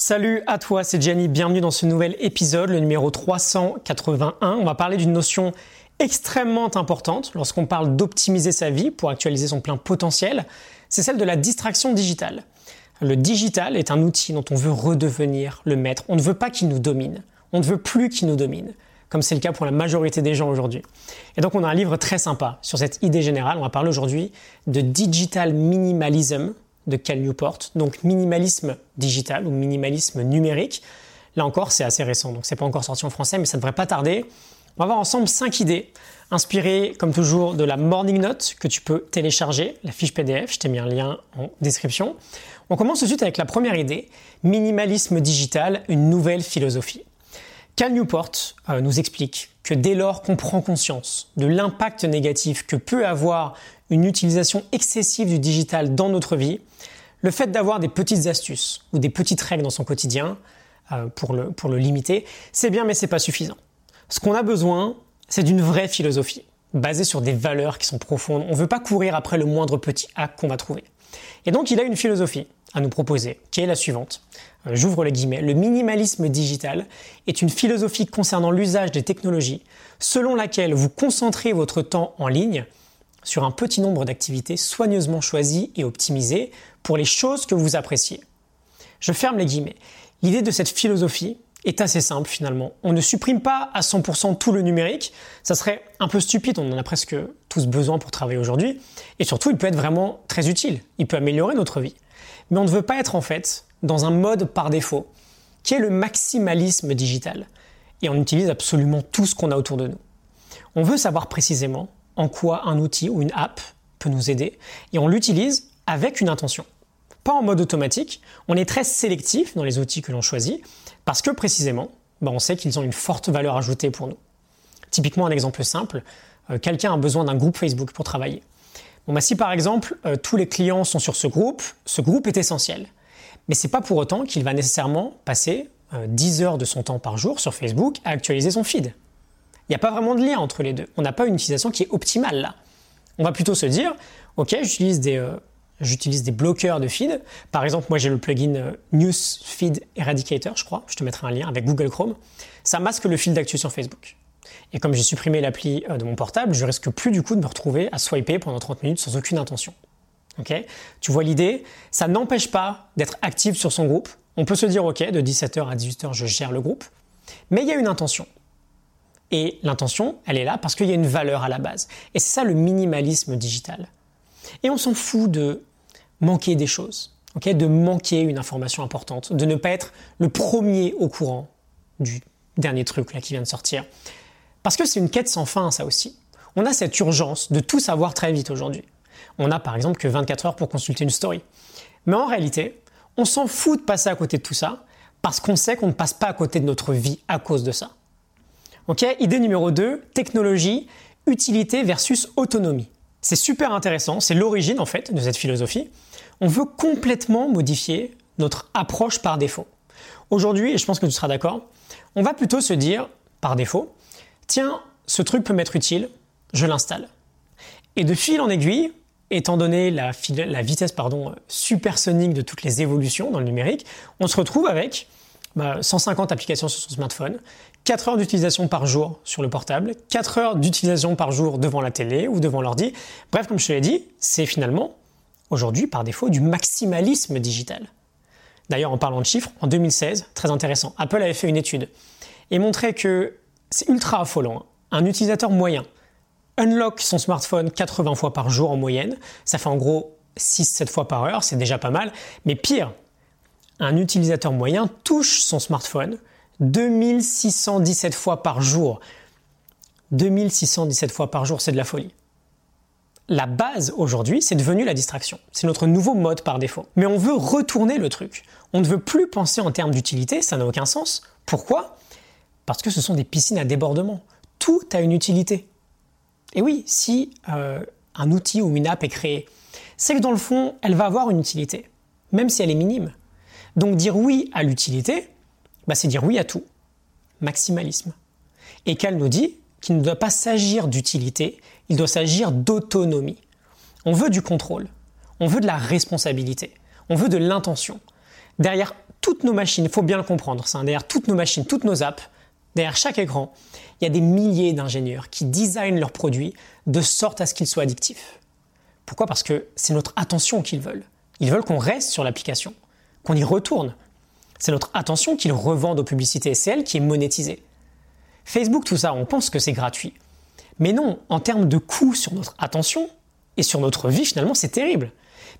Salut à toi, c'est Gianni, bienvenue dans ce nouvel épisode, le numéro 381. On va parler d'une notion extrêmement importante lorsqu'on parle d'optimiser sa vie pour actualiser son plein potentiel, c'est celle de la distraction digitale. Le digital est un outil dont on veut redevenir le maître. On ne veut pas qu'il nous domine. On ne veut plus qu'il nous domine, comme c'est le cas pour la majorité des gens aujourd'hui. Et donc on a un livre très sympa sur cette idée générale. On va parler aujourd'hui de digital minimalism de Cal Newport. Donc minimalisme digital ou minimalisme numérique. Là encore, c'est assez récent, donc c'est pas encore sorti en français, mais ça devrait pas tarder. On va voir ensemble cinq idées inspirées, comme toujours, de la Morning Note que tu peux télécharger, la fiche PDF. Je t'ai mis un lien en description. On commence tout de suite avec la première idée minimalisme digital, une nouvelle philosophie. Cal Newport euh, nous explique que dès lors qu'on prend conscience de l'impact négatif que peut avoir une utilisation excessive du digital dans notre vie, le fait d'avoir des petites astuces ou des petites règles dans son quotidien euh, pour, le, pour le limiter, c'est bien mais c'est pas suffisant. Ce qu'on a besoin, c'est d'une vraie philosophie, basée sur des valeurs qui sont profondes. On ne veut pas courir après le moindre petit hack qu'on va trouver. Et donc il a une philosophie à nous proposer, qui est la suivante. Euh, j'ouvre les guillemets. Le minimalisme digital est une philosophie concernant l'usage des technologies, selon laquelle vous concentrez votre temps en ligne sur un petit nombre d'activités soigneusement choisies et optimisées pour les choses que vous appréciez. Je ferme les guillemets. L'idée de cette philosophie est assez simple finalement. On ne supprime pas à 100% tout le numérique, ça serait un peu stupide, on en a presque tous besoin pour travailler aujourd'hui, et surtout il peut être vraiment très utile, il peut améliorer notre vie. Mais on ne veut pas être en fait dans un mode par défaut, qui est le maximalisme digital, et on utilise absolument tout ce qu'on a autour de nous. On veut savoir précisément en quoi un outil ou une app peut nous aider et on l'utilise avec une intention. Pas en mode automatique, on est très sélectif dans les outils que l'on choisit parce que précisément, bah, on sait qu'ils ont une forte valeur ajoutée pour nous. Typiquement un exemple simple, euh, quelqu'un a besoin d'un groupe Facebook pour travailler. Bah, si par exemple euh, tous les clients sont sur ce groupe, ce groupe est essentiel. Mais ce n'est pas pour autant qu'il va nécessairement passer 10 euh, heures de son temps par jour sur Facebook à actualiser son feed. Il n'y a pas vraiment de lien entre les deux. On n'a pas une utilisation qui est optimale là. On va plutôt se dire, ok, j'utilise des, euh, des bloqueurs de feed. Par exemple, moi j'ai le plugin News Feed Eradicator, je crois. Je te mettrai un lien avec Google Chrome. Ça masque le fil d'actu sur Facebook. Et comme j'ai supprimé l'appli euh, de mon portable, je risque plus du coup de me retrouver à swiper pendant 30 minutes sans aucune intention. Ok? Tu vois l'idée? Ça n'empêche pas d'être actif sur son groupe. On peut se dire, ok, de 17h à 18h, je gère le groupe. Mais il y a une intention. Et l'intention, elle est là parce qu'il y a une valeur à la base. Et c'est ça le minimalisme digital. Et on s'en fout de manquer des choses, de manquer une information importante, de ne pas être le premier au courant du dernier truc là qui vient de sortir. Parce que c'est une quête sans fin, ça aussi. On a cette urgence de tout savoir très vite aujourd'hui. On a par exemple que 24 heures pour consulter une story. Mais en réalité, on s'en fout de passer à côté de tout ça parce qu'on sait qu'on ne passe pas à côté de notre vie à cause de ça. Ok, idée numéro 2, technologie, utilité versus autonomie. C'est super intéressant, c'est l'origine en fait de cette philosophie. On veut complètement modifier notre approche par défaut. Aujourd'hui, et je pense que tu seras d'accord, on va plutôt se dire par défaut, tiens, ce truc peut m'être utile, je l'installe. Et de fil en aiguille, étant donné la, vitesse pardon, supersonique de toutes les évolutions dans le numérique, on se retrouve avec 150 bah, applications sur son smartphone, 4 heures d'utilisation par jour sur le portable, 4 heures d'utilisation par jour devant la télé ou devant l'ordi. Bref, comme je te l'ai dit, c'est finalement aujourd'hui par défaut du maximalisme digital. D'ailleurs, en parlant de chiffres, en 2016, très intéressant, Apple avait fait une étude et montrait que c'est ultra affolant. Hein. Un utilisateur moyen unlock son smartphone 80 fois par jour en moyenne, ça fait en gros 6-7 fois par heure, c'est déjà pas mal, mais pire, un utilisateur moyen touche son smartphone 2617 fois par jour. 2617 fois par jour, c'est de la folie. La base aujourd'hui, c'est devenu la distraction. C'est notre nouveau mode par défaut. Mais on veut retourner le truc. On ne veut plus penser en termes d'utilité, ça n'a aucun sens. Pourquoi? Parce que ce sont des piscines à débordement. Tout a une utilité. Et oui, si euh, un outil ou une app est créé, c'est que dans le fond, elle va avoir une utilité, même si elle est minime. Donc dire oui à l'utilité, bah, c'est dire oui à tout. Maximalisme. Et qu'elle nous dit qu'il ne doit pas s'agir d'utilité, il doit s'agir d'autonomie. On veut du contrôle, on veut de la responsabilité, on veut de l'intention. Derrière toutes nos machines, il faut bien le comprendre, ça, derrière toutes nos machines, toutes nos apps, derrière chaque écran, il y a des milliers d'ingénieurs qui designent leurs produits de sorte à ce qu'ils soient addictifs. Pourquoi? Parce que c'est notre attention qu'ils veulent. Ils veulent qu'on reste sur l'application, qu'on y retourne. C'est notre attention qu'ils revendent aux publicités c'est elle qui est monétisée. Facebook, tout ça, on pense que c'est gratuit. Mais non, en termes de coût sur notre attention et sur notre vie, finalement, c'est terrible.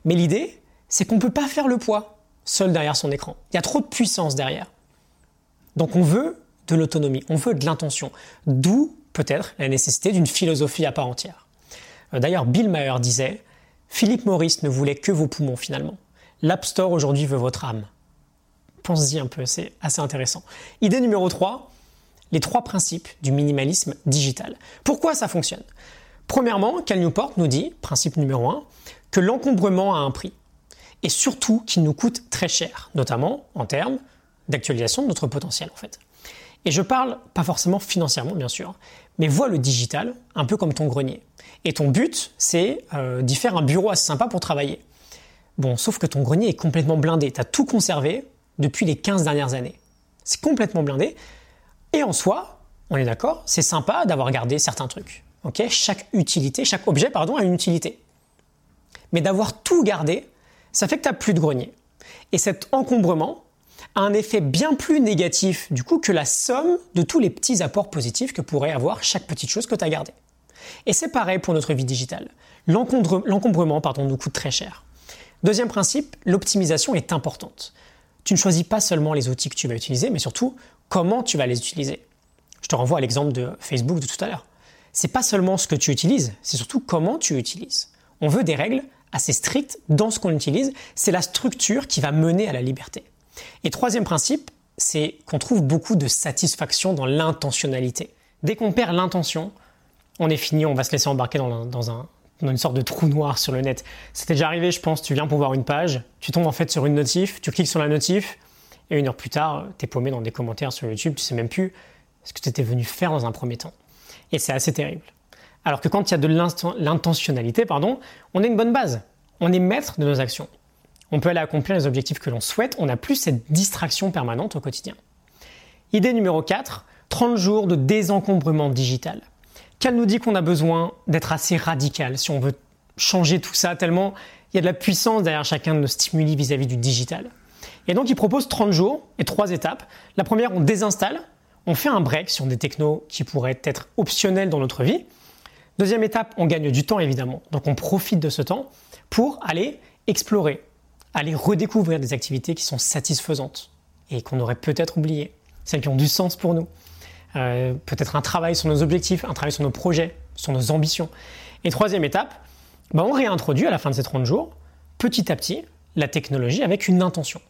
Mais l'idée, c'est qu'on ne peut pas faire le poids seul derrière son écran. Il y a trop de puissance derrière. Donc on veut de l'autonomie, on veut de l'intention. D'où peut-être la nécessité d'une philosophie à part entière. Euh, d'ailleurs, Bill Maher disait Philippe Maurice ne voulait que vos poumons finalement. L'App Store aujourd'hui veut votre âme. Pense-y un peu, c'est assez intéressant. Idée numéro 3, les trois principes du minimalisme digital. Pourquoi ça fonctionne? Premièrement, Cal Newport nous dit, principe numéro 1, que l'encombrement a un prix. Et surtout qu'il nous coûte très cher, notamment en termes d'actualisation de notre potentiel en fait. Et je parle pas forcément financièrement bien sûr, mais vois le digital un peu comme ton grenier. Et ton but, c'est euh, d'y faire un bureau assez sympa pour travailler. Bon, sauf que ton grenier est complètement blindé, tu as tout conservé depuis les 15 dernières années. C'est complètement blindé, et en soi, on est d'accord, c'est sympa d'avoir gardé certains trucs. Chaque utilité, chaque objet pardon, a une utilité. Mais d'avoir tout gardé, ça fait que tu n'as plus de grenier. Et cet encombrement a un effet bien plus négatif du coup que la somme de tous les petits apports positifs que pourrait avoir chaque petite chose que tu as gardée. Et c'est pareil pour notre vie digitale. L'encombrement nous coûte très cher. Deuxième principe, l'optimisation est importante. Tu ne choisis pas seulement les outils que tu vas utiliser, mais surtout comment tu vas les utiliser. Je te renvoie à l'exemple de Facebook de tout à l'heure. C'est pas seulement ce que tu utilises, c'est surtout comment tu utilises. On veut des règles assez strictes dans ce qu'on utilise, c'est la structure qui va mener à la liberté. Et troisième principe, c'est qu'on trouve beaucoup de satisfaction dans l'intentionnalité. Dès qu'on perd l'intention, on est fini, on va se laisser embarquer dans, dans, une sorte de trou noir sur le net. C'était déjà arrivé, je pense, tu viens pour voir une page, tu tombes en fait sur une notif, tu cliques sur la notif, et une heure plus tard, tu es paumé dans des commentaires sur YouTube, tu sais même plus ce que tu étais venu faire dans un premier temps. Et c'est assez terrible. Alors que quand il y a de l'intentionnalité, pardon, on a une bonne base. On est maître de nos actions. On peut aller accomplir les objectifs que l'on souhaite, on n'a plus cette distraction permanente au quotidien. Idée numéro 4, 30 jours de désencombrement digital. Qu'elle nous dit qu'on a besoin d'être assez radical si on veut changer tout ça, tellement il y a de la puissance derrière chacun de nos stimuli vis-à-vis -vis du digital. Et donc il propose 30 jours et trois étapes. La première, on désinstalle, on fait un break sur des technos qui pourraient être optionnels dans notre vie. Deuxième étape, on gagne du temps évidemment. Donc on profite de ce temps pour aller explorer, aller redécouvrir des activités qui sont satisfaisantes et qu'on aurait peut-être oubliées, celles qui ont du sens pour nous. Euh, peut-être un travail sur nos objectifs, un travail sur nos projets, sur nos ambitions. Et troisième étape, bah, on réintroduit à la fin de ces 30 jours, petit à petit, la technologie avec une intention.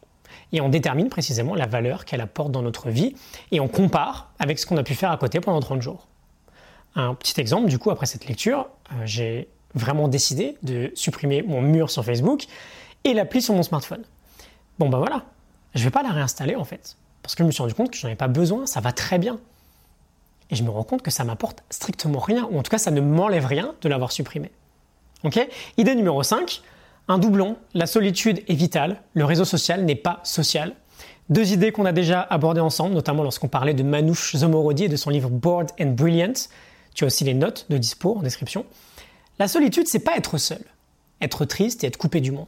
Et on détermine précisément la valeur qu'elle apporte dans notre vie et on compare avec ce qu'on a pu faire à côté pendant 30 jours. Un petit exemple, du coup, après cette lecture, euh, j'ai vraiment décidé de supprimer mon mur sur Facebook et l'appli sur mon smartphone. Bon ben voilà, je ne vais pas la réinstaller en fait, parce que je me suis rendu compte que je n'en avais pas besoin, ça va très bien. Et je me rends compte que ça m'apporte strictement rien, ou en tout cas ça ne m'enlève rien de l'avoir supprimé. Ok? Idée numéro 5, un doublon, la solitude est vitale, le réseau social n'est pas social. Deux idées qu'on a déjà abordées ensemble, notamment lorsqu'on parlait de Manouche Zomorodi et de son livre Bored and Brilliant. Tu as aussi les notes de dispo en description. La solitude, c'est pas être seul, être triste et être coupé du monde.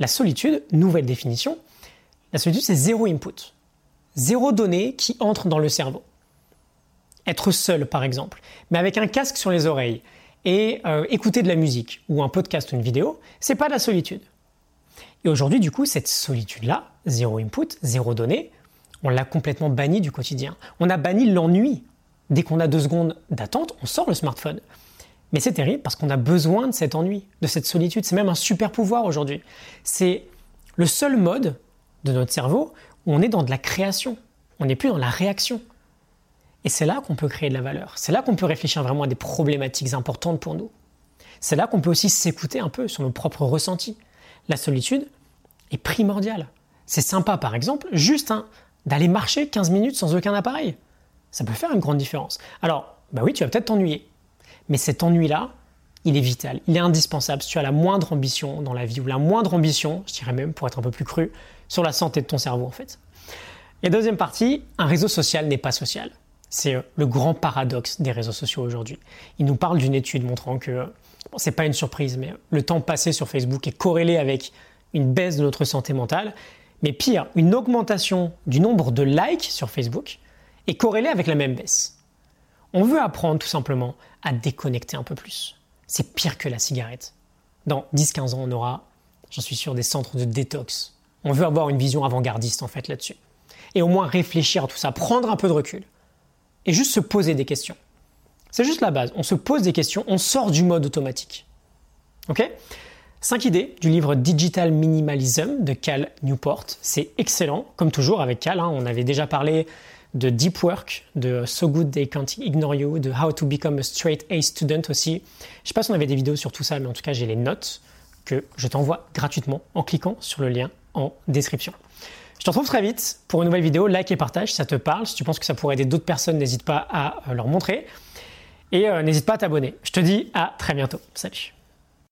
La solitude, nouvelle définition, la solitude c'est zéro input, zéro donnée qui entre dans le cerveau. Être seul par exemple, mais avec un casque sur les oreilles et euh, écouter de la musique ou un podcast ou une vidéo, c'est pas de la solitude. Et aujourd'hui du coup cette solitude-là, zéro input, zéro donnée, on l'a complètement banni du quotidien. On a banni l'ennui. Dès qu'on a deux secondes d'attente, on sort le smartphone. Mais c'est terrible parce qu'on a besoin de cet ennui, de cette solitude. C'est même un super pouvoir aujourd'hui. C'est le seul mode de notre cerveau où on est dans de la création. On n'est plus dans la réaction. Et c'est là qu'on peut créer de la valeur. C'est là qu'on peut réfléchir vraiment à des problématiques importantes pour nous. C'est là qu'on peut aussi s'écouter un peu sur nos propres ressentis. La solitude est primordiale. C'est sympa, par exemple, juste d'aller marcher 15 minutes sans aucun appareil. Ça peut faire une grande différence. Alors, bah oui, tu vas peut-être t'ennuyer. Mais cet ennui-là, il est vital, il est indispensable si tu as la moindre ambition dans la vie, ou la moindre ambition, je dirais même pour être un peu plus cru, sur la santé de ton cerveau en fait. Et deuxième partie, un réseau social n'est pas social. C'est euh, le grand paradoxe des réseaux sociaux aujourd'hui. Il nous parle d'une étude montrant que, bon, c'est pas une surprise, mais le temps passé sur Facebook est corrélé avec une baisse de notre santé mentale, mais pire, une augmentation du nombre de likes sur Facebook est corrélée avec la même baisse. On veut apprendre tout simplement à déconnecter un peu plus. C'est pire que la cigarette. Dans 10-15 ans, on aura, j'en suis sûr, des centres de détox. On veut avoir une vision avant-gardiste en fait là-dessus. Et au moins réfléchir à tout ça, prendre un peu de recul. Et juste se poser des questions. C'est juste la base. On se pose des questions, on sort du mode automatique. Ok? 5 idées du livre Digital Minimalism de Cal Newport. C'est excellent, comme toujours avec Cal. Hein. on avait déjà parlé de Deep Work, de So Good They Can't Ignore You, de How to Become a Straight A Student aussi. Je sais pas si on avait des vidéos sur tout ça, mais en tout cas, j'ai les notes que je t'envoie gratuitement en cliquant sur le lien en description. Je te retrouve très vite pour une nouvelle vidéo. Like et partage ça te parle. Si tu penses que ça pourrait aider d'autres personnes, n'hésite pas à euh, leur montrer. Et euh, n'hésite pas à t'abonner. Je te dis à très bientôt. Salut